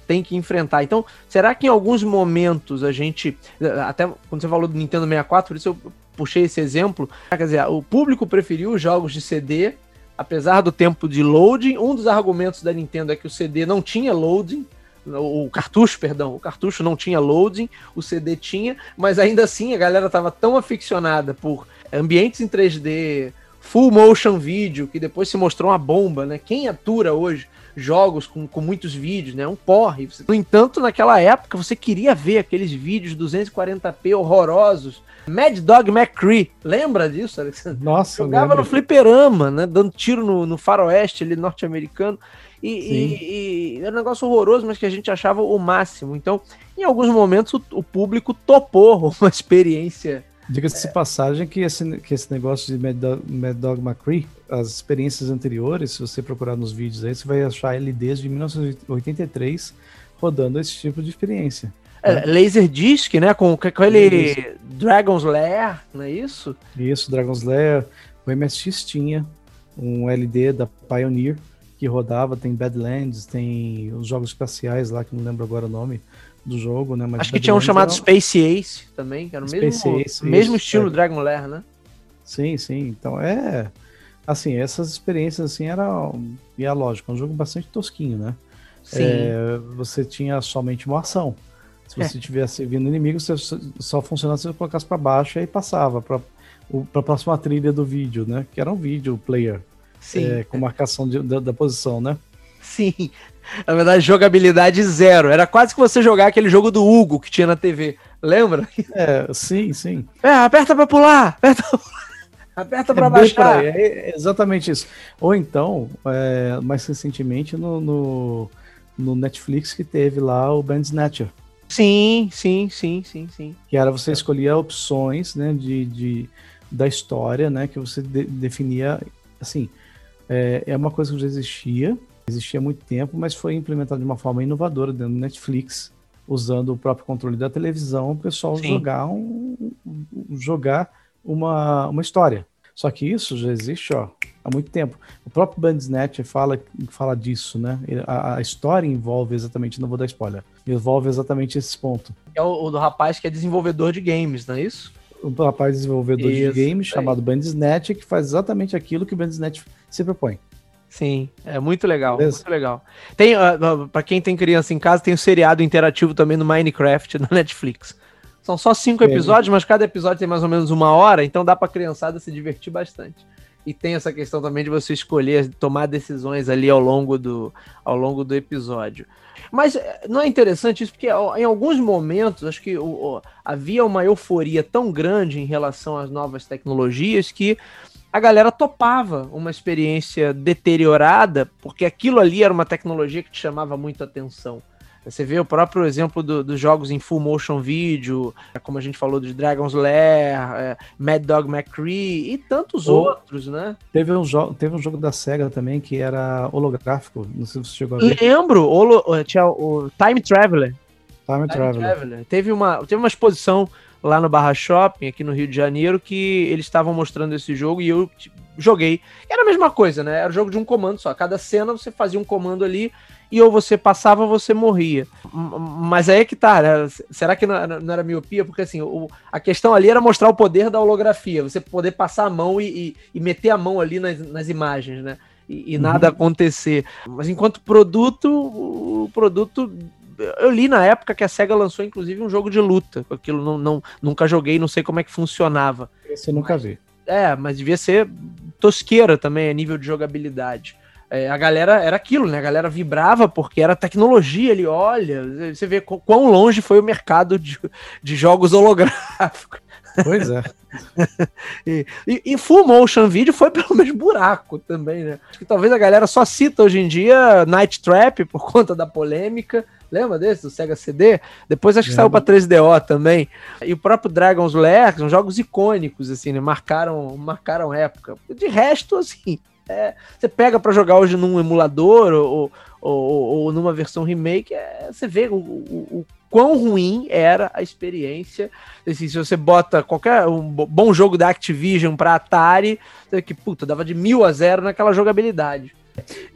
tem que enfrentar. Então, será que em alguns momentos a gente. Até quando você falou do Nintendo 64, por isso eu puxei esse exemplo. Quer dizer, o público preferiu os jogos de CD, apesar do tempo de loading. Um dos argumentos da Nintendo é que o CD não tinha loading. O cartucho, perdão, o cartucho não tinha loading, o CD tinha, mas ainda assim a galera estava tão aficionada por ambientes em 3D, full motion video, que depois se mostrou uma bomba, né? Quem atura hoje jogos com, com muitos vídeos, né? Um porre. No entanto, naquela época, você queria ver aqueles vídeos 240p horrorosos. Mad Dog McCree, lembra disso, Alexandre? Nossa, Jogava no fliperama, né? Dando tiro no, no faroeste ali norte-americano. E, e, e, era um negócio horroroso, mas que a gente achava o máximo. Então, em alguns momentos, o, o público topou uma experiência Diga-se é. passagem que esse, que esse negócio de Mad Dog, Mad Dog McCree, as experiências anteriores, se você procurar nos vídeos aí, você vai achar ele desde 1983 rodando esse tipo de experiência. É, né? Laserdisc, né? Com, com ele isso. Dragon's Lair, não é isso? Isso, Dragon's Lair. O MSX tinha um LD da Pioneer que rodava, tem Badlands, tem os jogos espaciais lá, que não lembro agora o nome do jogo, né? Mas Acho que tinha um chamado Space Ace também, que era o Space mesmo, Ace, mesmo isso, estilo é. Dragon Lair, né? Sim, sim. Então é. Assim, essas experiências assim eram. E é lógico, é um jogo bastante tosquinho, né? Sim. É, você tinha somente uma ação. Se você é. tivesse vindo inimigo, você só funcionava se você colocasse para baixo e aí passava para a próxima trilha do vídeo, né? Que era um vídeo player. Sim. É, com marcação de, da, da, posição, né? Sim. Na verdade, jogabilidade zero. Era quase que você jogar aquele jogo do Hugo que tinha na TV. Lembra? É, sim, sim. É, aperta pra pular, aperta pra pular. Aperta para é baixar. É exatamente isso. Ou então, é, mais recentemente no, no, no, Netflix que teve lá o Bandsnatcher. Sim, sim, sim, sim, sim. Que era você escolhia opções, né, de, de da história, né, que você de, definia, assim, é, é uma coisa que já existia, existia há muito tempo, mas foi implementado de uma forma inovadora dentro do Netflix, usando o próprio controle da televisão, o pessoal Sim. jogar um, jogar uma, uma história. Só que isso já existe ó, há muito tempo. O próprio Bandsnatch fala, fala disso, né? A, a, história envolve exatamente, não vou dar spoiler, envolve exatamente esse ponto. É o, o do rapaz que é desenvolvedor de games, não é isso? O rapaz desenvolvedor isso, de games chamado Bandsnatch que faz exatamente aquilo que o Bandsnatch se propõe. Sim, é muito legal, Beleza? muito legal. Tem, uh, ah, uh, para quem tem criança em casa, tem o um seriado interativo também no Minecraft na Netflix. São só cinco é. episódios, mas cada episódio tem mais ou menos uma hora, então dá para criançada se divertir bastante. e tem essa questão também de você escolher, tomar decisões ali ao longo do, ao longo do episódio. Mas eh, não é interessante isso, porque em alguns momentos acho que o, havia uma euforia tão grande em relação às novas tecnologias que a galera topava uma experiência deteriorada, porque aquilo ali era uma tecnologia que te chamava muito atenção. Você vê o próprio exemplo do, dos jogos em full motion video, como a gente falou de Dragon's Lair, é, Mad Dog McCree e tantos outros, né? Teve um, teve um jogo da SEGA também que era holográfico, não sei se você chegou a ver. Lembro, holo, tinha o Time Traveler. Time, Time Traveler. Traveler. Teve, uma, teve uma exposição lá no Barra Shopping, aqui no Rio de Janeiro, que eles estavam mostrando esse jogo e eu tipo, joguei. Era a mesma coisa, né? Era o jogo de um comando só. Cada cena você fazia um comando ali e ou você passava ou você morria. Mas aí é que tá, né? Será que não era miopia? Porque assim, o, a questão ali era mostrar o poder da holografia, você poder passar a mão e, e, e meter a mão ali nas, nas imagens, né? E, e uhum. nada acontecer. Mas enquanto produto, o produto eu li na época que a SEGA lançou, inclusive, um jogo de luta. Aquilo não, não, nunca joguei, não sei como é que funcionava. Esse eu nunca vi. É, mas devia ser tosqueira também, a nível de jogabilidade. É, a galera era aquilo, né? A galera vibrava porque era tecnologia ali, olha, você vê quão longe foi o mercado de, de jogos holográficos. Pois é. e, e, e, full motion video foi pelo menos buraco também, né? Acho que talvez a galera só cita hoje em dia Night Trap por conta da polêmica. Lembra desse, do Sega CD? Depois acho que é. saiu para 3DO também. E o próprio Dragon's Lair, são jogos icônicos, assim, né? Marcaram, marcaram época. De resto, assim, é, você pega para jogar hoje num emulador ou, ou, ou numa versão remake, é, você vê o, o, o, quão ruim era a experiência. Assim, se você bota qualquer um bom jogo da Activision para Atari, você vê que puta, dava de mil a zero naquela jogabilidade.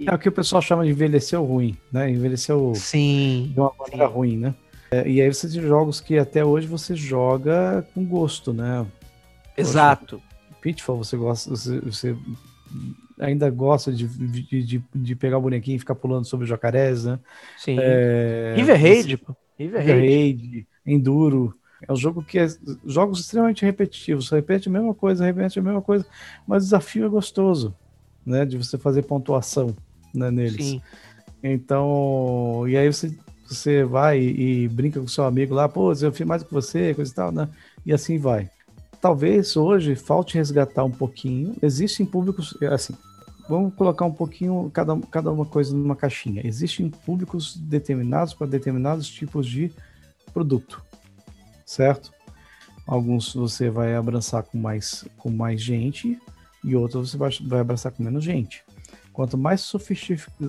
É o que o pessoal chama de envelheceu ruim, né? Envelheceu sim, de uma maneira sim. ruim, né? É, e aí você tem jogos que até hoje você joga com gosto, né? Exato. Poxa, Pitfall, você gosta, você, você ainda gosta de, de, de, de, pegar o bonequinho e ficar pulando sobre os jacarés, né? Sim. É, River Raid, pô. River Raid, Enduro. É um jogo que é jogos extremamente repetitivos. Você repete a mesma coisa, repete a mesma coisa, mas o desafio é gostoso, né? De você fazer pontuação né, neles. Sim. Então, e aí você, você vai e, e brinca com seu amigo lá, pô, eu fiz mais que você, coisa e tal, né? E assim vai talvez hoje falte resgatar um pouquinho. Existem públicos, assim, vamos colocar um pouquinho cada, cada uma coisa numa caixinha. Existem públicos determinados para determinados tipos de produto, certo? Alguns você vai abraçar com mais, com mais gente e outros você vai, vai abraçar com menos gente. Quanto mais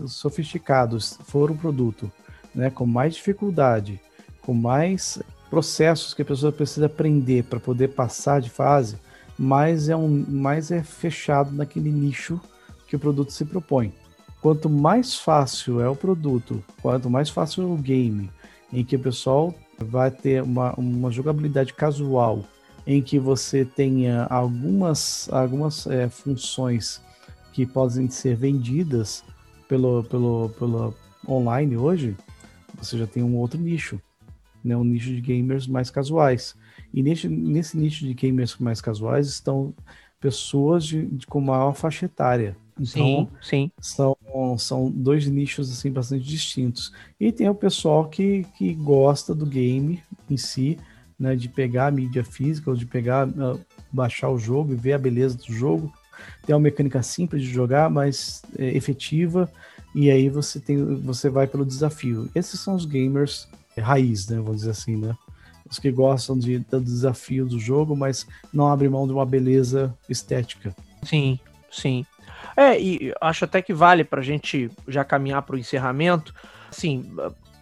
sofisticados for o produto, né, com mais dificuldade, com mais processos que a pessoa precisa aprender para poder passar de fase, mais é, um, mais é fechado naquele nicho que o produto se propõe. Quanto mais fácil é o produto, quanto mais fácil é o game, em que o pessoal vai ter uma, uma jogabilidade casual, em que você tenha algumas, algumas é, funções que podem ser vendidas pelo, pelo, pelo online hoje, você já tem um outro nicho né, um nicho de gamers mais casuais. E nesse, nesse nicho de gamers mais casuais estão pessoas de, de com maior faixa etária. Então, sim, sim. São, são dois nichos assim bastante distintos. E tem o pessoal que, que gosta do game em si, né, de pegar a mídia física ou de pegar, uh, baixar o jogo e ver a beleza do jogo. Tem uma mecânica simples de jogar, mas é, efetiva. E aí você tem, você vai pelo desafio. Esses são os gamers raiz, né? Vamos dizer assim, né? Os que gostam de, do desafio do jogo, mas não abrem mão de uma beleza estética. Sim, sim. É, e acho até que vale para a gente já caminhar para o encerramento. Assim,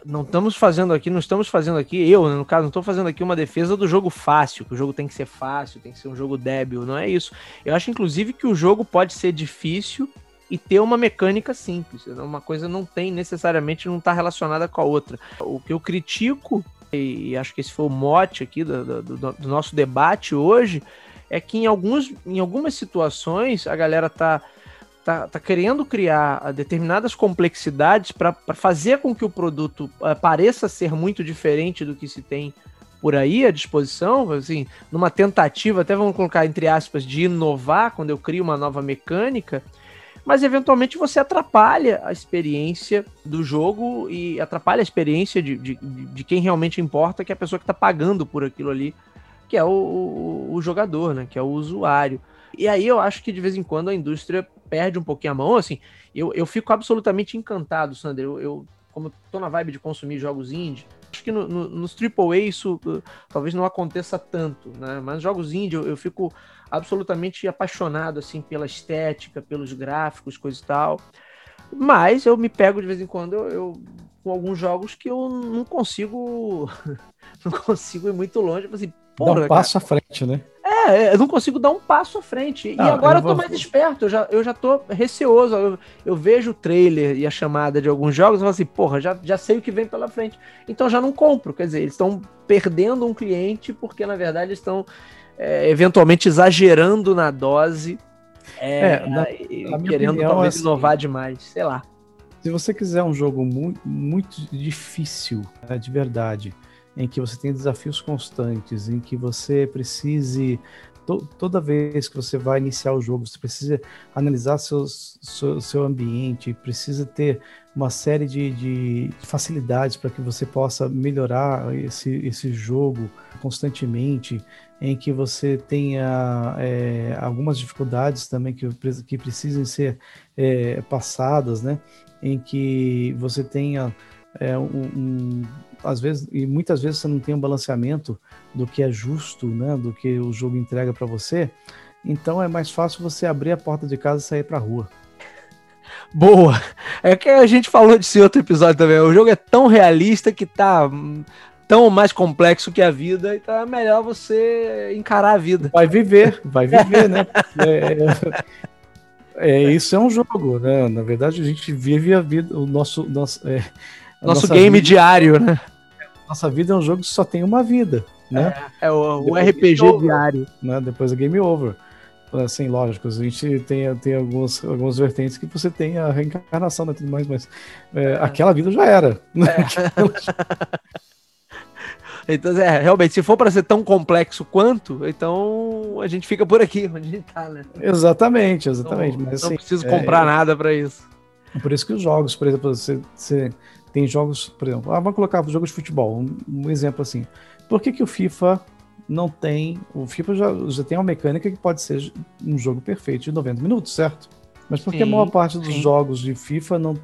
não estamos fazendo aqui, não estamos fazendo aqui, eu, né, no caso, não estou fazendo aqui uma defesa do jogo fácil, que o jogo tem que ser fácil, tem que ser um jogo débil, não é isso. Eu acho, inclusive, que o jogo pode ser difícil e ter uma mecânica simples. Uma coisa não tem necessariamente não está relacionada com a outra. O que eu critico, e acho que esse foi o mote aqui do, do, do nosso debate hoje, é que em, alguns, em algumas situações a galera tá, tá, tá querendo criar determinadas complexidades para fazer com que o produto uh, pareça ser muito diferente do que se tem por aí à disposição, assim, numa tentativa, até vamos colocar entre aspas, de inovar quando eu crio uma nova mecânica, mas eventualmente você atrapalha a experiência do jogo e atrapalha a experiência de, de, de quem realmente importa, que é a pessoa que está pagando por aquilo ali, que é o, o, o, jogador, né? Que é o usuário. E aí eu acho que de vez em quando a indústria perde um pouquinho a mão, assim, eu, eu fico absolutamente encantado, Sander, eu, eu como eu tô na vibe de consumir jogos indie, acho que no, no, nos AAA isso uh, talvez não aconteça tanto, né? Mas jogos indie eu, eu, fico absolutamente apaixonado assim pela estética, pelos gráficos, coisa e tal. Mas eu me pego de vez em quando eu, eu com alguns jogos que eu não consigo não consigo ir muito longe, assim, porra, Dá um passo cara. à frente, né? É, eu não consigo dar um passo à frente. Não, e agora eu, vou... eu tô mais esperto, eu já, eu já tô receoso. Eu, eu vejo o trailer e a chamada de alguns jogos e falo assim, porra, já, já sei o que vem pela frente. Então já não compro. Quer dizer, eles estão perdendo um cliente porque, na verdade, estão é, eventualmente exagerando na dose. É, é na, querendo opinião, talvez assim, inovar demais, sei lá. Se você quiser um jogo muito, muito difícil, né, de verdade, em que você tem desafios constantes, em que você precise to, toda vez que você vai iniciar o jogo, você precisa analisar seus, seu, seu ambiente, precisa ter uma série de, de facilidades para que você possa melhorar esse, esse jogo constantemente, em que você tenha é, algumas dificuldades também que, que precisem ser é, passadas, né? Em que você tenha é, um, um às vezes e muitas vezes você não tem um balanceamento do que é justo, né, do que o jogo entrega para você. Então é mais fácil você abrir a porta de casa e sair para rua. Boa. É que a gente falou desse outro episódio também. O jogo é tão realista que tá tão mais complexo que a vida, então é melhor você encarar a vida. Vai viver, vai viver, né? É, é, isso é um jogo, né? Na verdade, a gente vive a vida, o nosso, nosso é, nosso game vida, diário, né? Nossa vida é um jogo que só tem uma vida, né? É, é o, o RPG diário. Né? Depois é game over. Assim, lógico, a gente tem, tem algumas, algumas vertentes que você tem a reencarnação e né, tudo mais, mas é, é. aquela vida já era. Né? Então, é, realmente, se for para ser tão complexo quanto, então a gente fica por aqui, onde a gente tá, né? Exatamente, exatamente. Não, mas, não assim, preciso comprar é, nada para isso. Por isso que os jogos, por exemplo, você, você tem jogos, por exemplo, ah, vamos colocar jogos de futebol, um, um, exemplo assim. Por que, que o FIFA não tem. O FIFA já, já tem uma mecânica que pode ser um jogo perfeito de 90 minutos, certo? Mas por que a maior parte dos sim. jogos de FIFA, não,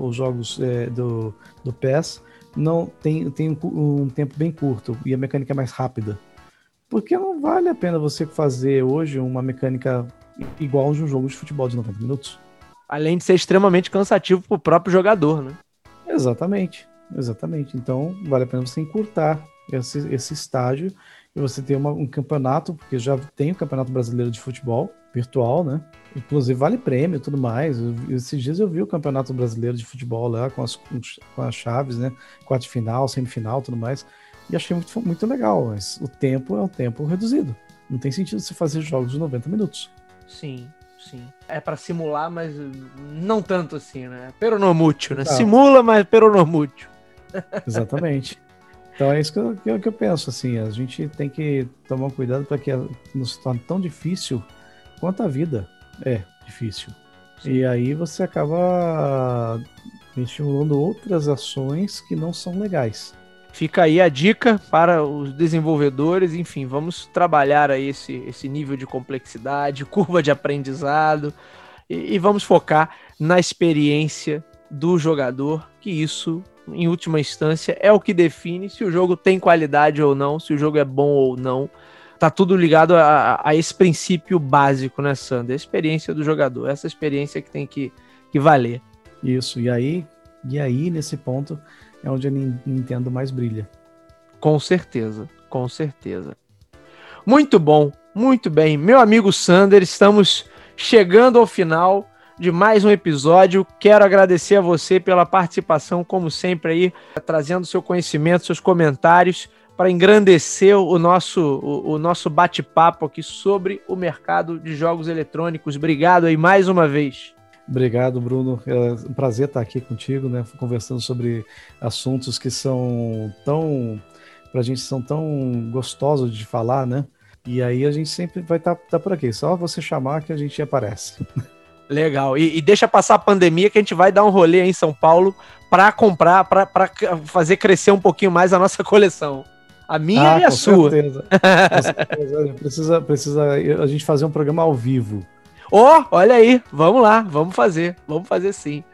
os jogos é, do, do PES, não tem, tem um, um, tempo bem curto e a mecânica é mais rápida? Porque não vale a pena você fazer hoje uma mecânica igual de um jogo de futebol de 90 minutos. Além de ser extremamente cansativo para o próprio jogador, né? Exatamente, exatamente. Então, vale a pena você encurtar esse, esse estágio e você ter uma, um campeonato, porque já tem o Campeonato Brasileiro de Futebol virtual, né? Inclusive vale prêmio e tudo mais. Eu, esses dias eu vi o Campeonato Brasileiro de Futebol lá com as, com as chaves, né? Quarto final, semifinal tudo mais. E achei muito, muito legal, mas o tempo é um tempo reduzido. Não tem sentido você fazer jogos de 90 minutos. Sim, sim. É para simular, mas não tanto assim, né? Peronomútil, né? Tá. Simula, mas peronomútil. Exatamente. Então é isso que eu, que eu, que eu penso, assim, a gente tem que tomar cuidado para que não se torne tão difícil quanto a vida é difícil. Sim. E aí você acaba estimulando outras ações que não são legais. Fica aí a dica para os desenvolvedores, enfim, vamos trabalhar aí esse, esse nível de complexidade, curva de aprendizado e, e vamos focar na experiência do jogador, que isso, em última instância, é o que define se o jogo tem qualidade ou não, se o jogo é bom ou não. Tá tudo ligado a, a esse princípio básico, né, Sandra? A experiência do jogador, essa experiência que tem que, que valer. Isso, e aí, e aí, nesse ponto, é onde a Nintendo mais brilha. Com certeza, com certeza. Muito bom, muito bem. Meu amigo Sander, estamos chegando ao final de mais um episódio. Quero agradecer a você pela participação, como sempre, aí, trazendo seu conhecimento, seus comentários para engrandecer o nosso, o, o nosso bate-papo aqui sobre o mercado de jogos eletrônicos. Obrigado aí mais uma vez. Obrigado, Bruno. É um prazer estar aqui contigo, né? Conversando sobre assuntos que são tão, pra gente são tão gostosos de falar, né? E aí a gente sempre vai estar tá, tá por aqui. Só você chamar que a gente aparece. Legal. E, e, deixa passar a pandemia que a gente vai dar um rolê aí em São Paulo para comprar, para fazer crescer um pouquinho mais a nossa coleção. A minha ah, e a sua. Certeza. com certeza. Precisa, precisa a gente fazer um programa ao vivo. Ó, oh, olha aí. Vamos lá, vamos fazer. Vamos fazer sim.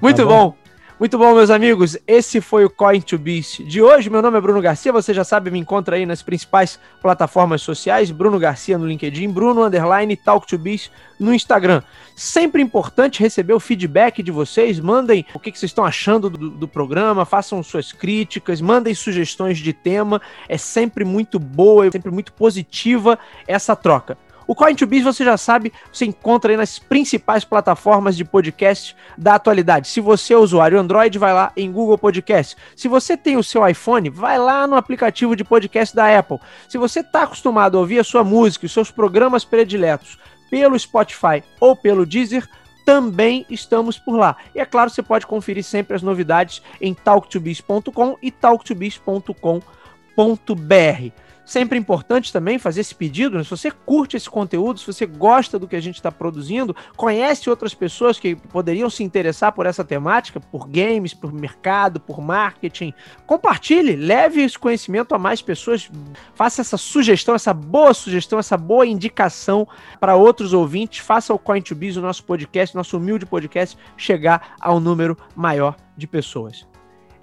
Muito tá bom. bom. Muito bom, meus amigos. Esse foi o Coin to Beast de hoje. Meu nome é Bruno Garcia. Você já sabe, me encontra aí nas principais plataformas sociais. Bruno Garcia no LinkedIn, Bruno Underline Talk to Beast no Instagram. Sempre importante receber o feedback de vocês. Mandem o que, vocês estão achando do, do programa, façam suas críticas, mandem sugestões de tema. É sempre muito boa, é sempre muito positiva essa troca. O Coin2Biz, você já sabe, você encontra aí nas principais plataformas de podcast da atualidade. Se você é usuário Android, vai lá em Google Podcast. Se você tem o seu iPhone, vai lá no aplicativo de podcast da Apple. Se você está acostumado a ouvir a sua música e os seus programas prediletos pelo Spotify ou pelo Deezer, também estamos por lá. E é claro, você pode conferir sempre as novidades em talktobiz.com e talktobiz.com.br. Sempre importante também fazer esse pedido, né? se você curte esse conteúdo, se você gosta do que a gente está produzindo, conhece outras pessoas que poderiam se interessar por essa temática, por games, por mercado, por marketing, compartilhe, leve esse conhecimento a mais pessoas, faça essa sugestão, essa boa sugestão, essa boa indicação para outros ouvintes, faça o Coin2Biz, o nosso podcast, nosso humilde podcast, chegar ao número maior de pessoas.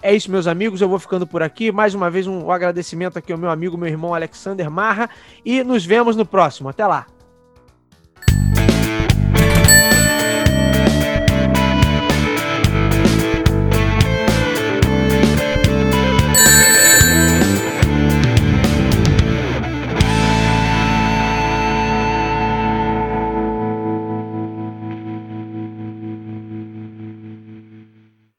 É isso, meus amigos. Eu vou ficando por aqui. Mais uma vez, um agradecimento aqui ao meu amigo, meu irmão Alexander Marra. E nos vemos no próximo. Até lá.